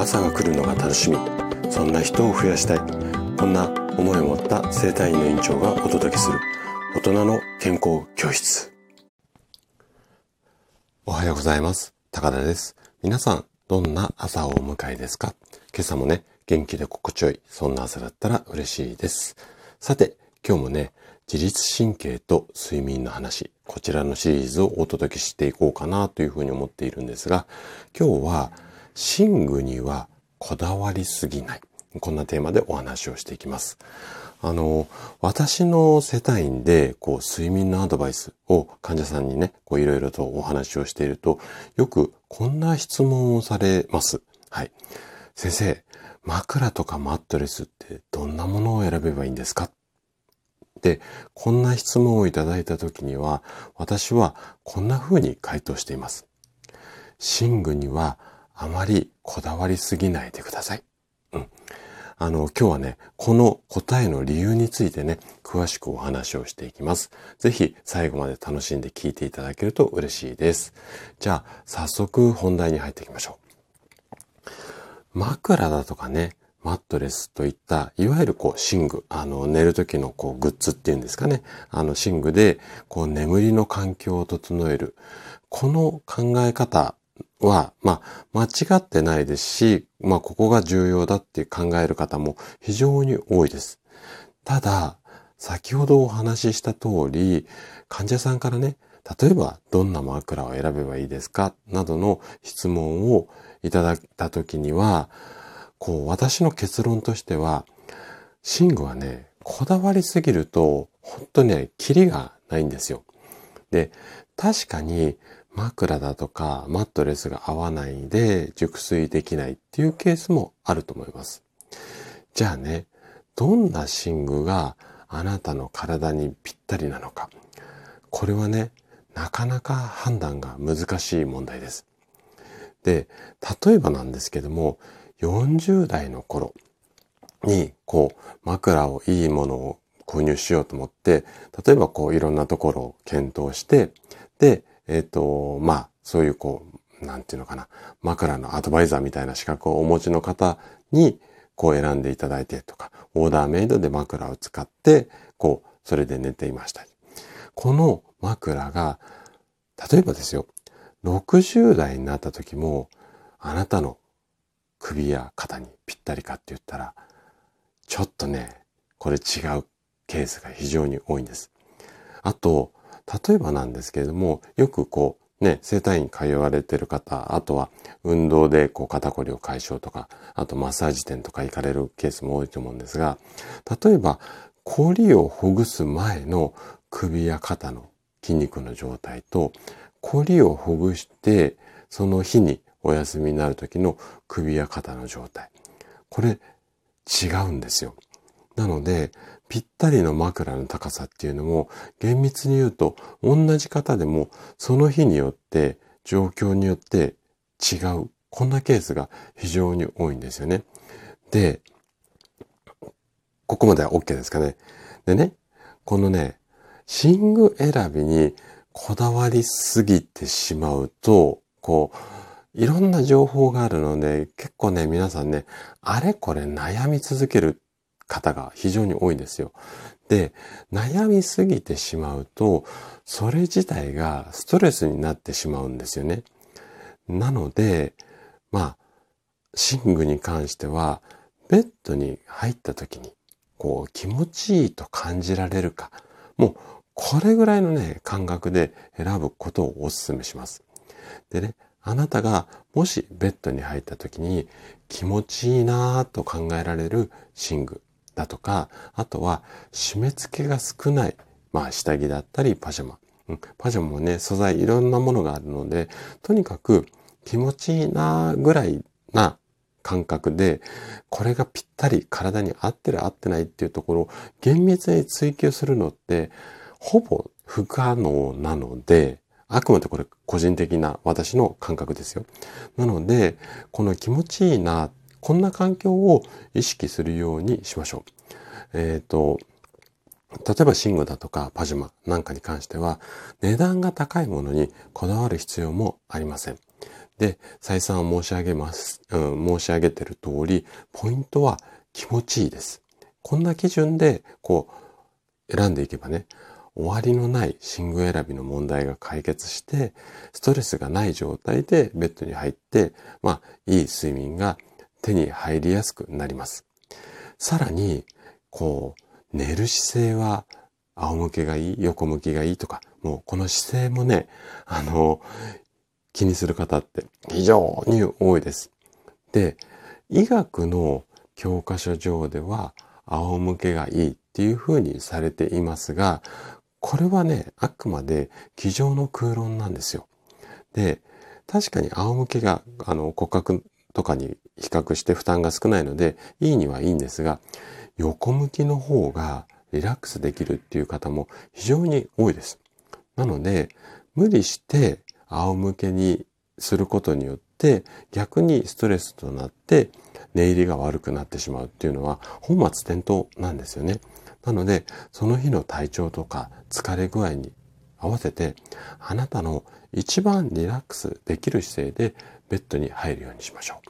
朝が来るのが楽しみ。そんな人を増やしたい。こんな思いを持った生体院の院長がお届けする。大人の健康教室。おはようございます。高田です。皆さんどんな朝をお迎えですか？今朝もね元気で心地よい。そんな朝だったら嬉しいです。さて今日もね自律神経と睡眠の話。こちらのシリーズをお届けしていこうかなというふうに思っているんですが今日は寝具にはこだわりすぎない。こんなテーマでお話をしていきます。あの、私の世帯で、こう、睡眠のアドバイスを患者さんにね、こう、いろいろとお話をしていると、よくこんな質問をされます。はい。先生、枕とかマットレスってどんなものを選べばいいんですか？で、こんな質問をいただいたときには、私はこんな風に回答しています。寝具にはあまりこだわりすぎないでください。うん。あの、今日はね、この答えの理由についてね、詳しくお話をしていきます。ぜひ最後まで楽しんで聞いていただけると嬉しいです。じゃあ、早速本題に入っていきましょう。枕だとかね、マットレスといった、いわゆるこう寝具、あの寝る時のこうグッズっていうんですかね、あの寝具でこう眠りの環境を整える。この考え方は、まあ、間違ってないですし、まあ、ここが重要だって考える方も非常に多いです。ただ、先ほどお話しした通り、患者さんからね、例えばどんな枕を選べばいいですかなどの質問をいただいたときには、こう、私の結論としては、寝具はね、こだわりすぎると、本当にね、キリがないんですよ。で、確かに枕だとかマットレスが合わないで熟睡できないっていうケースもあると思います。じゃあね、どんな寝具があなたの体にぴったりなのか。これはね、なかなか判断が難しい問題です。で、例えばなんですけども、40代の頃に、こう、枕をいいものを購入しようと思って、例えばこう、いろんなところを検討して、で、えっ、ー、と、まあ、そういうこう、なんていうのかな、枕のアドバイザーみたいな資格をお持ちの方に、こう選んでいただいてとか、オーダーメイドで枕を使って、こう、それで寝ていました。この枕が、例えばですよ、60代になった時も、あなたの首や肩にぴったりかって言ったら、ちょっとね、これ違うケースが非常に多いんです。あと、例えばなんですけれども、よくこう、ね、整体院通われてる方、あとは運動でこう肩こりを解消とか、あとマッサージ店とか行かれるケースも多いと思うんですが、例えば、こりをほぐす前の首や肩の筋肉の状態と、こりをほぐして、その日にお休みになる時の首や肩の状態。これ違うんですよ。なので、ぴったりの枕の高さっていうのも厳密に言うと同じ方でもその日によって状況によって違う。こんなケースが非常に多いんですよね。で、ここまでは OK ですかね。でね、このね、寝具選びにこだわりすぎてしまうと、こう、いろんな情報があるので、結構ね、皆さんね、あれこれ悩み続ける方が非常に多いですよ。で、悩みすぎてしまうと、それ自体がストレスになってしまうんですよね。なので、まあ、寝具に関しては、ベッドに入った時に、こう、気持ちいいと感じられるか、もう、これぐらいのね、感覚で選ぶことをお勧めします。でね、あなたがもしベッドに入った時に気持ちいいなぁと考えられる寝具、だとか、あとは締め付けが少ない、まあ下着だったりパジャマ。うん、パジャマもね、素材いろんなものがあるので、とにかく気持ちいいなぐらいな感覚で、これがぴったり体に合ってる合ってないっていうところを厳密に追求するのって、ほぼ不可能なので、あくまでこれ個人的な私の感覚ですよ。なので、この気持ちいいなこんな環境を意識するようにしましょう。えっ、ー、と、例えば寝具だとかパジャマなんかに関しては値段が高いものにこだわる必要もありません。で、再三申し上げます、うん、申し上げてる通り、ポイントは気持ちいいです。こんな基準で、こう、選んでいけばね、終わりのない寝具選びの問題が解決して、ストレスがない状態でベッドに入って、まあ、いい睡眠が手に入りやすくなります。さらに、こう、寝る姿勢は仰向けがいい、横向きがいいとか、もうこの姿勢もね、あの、気にする方って非常に多いです。で、医学の教科書上では仰向けがいいっていうふうにされていますが、これはね、あくまで机上の空論なんですよ。で、確かに仰向けが、あの、骨格とかに比較して負担が少ないので、いいにはいいんですが、横向きの方がリラックスできるっていう方も非常に多いです。なので、無理して仰向けにすることによって逆にストレスとなって寝入りが悪くなってしまうっていうのは本末転倒なんですよね。なので、その日の体調とか疲れ具合に合わせて、あなたの一番リラックスできる姿勢でベッドに入るようにしましょう。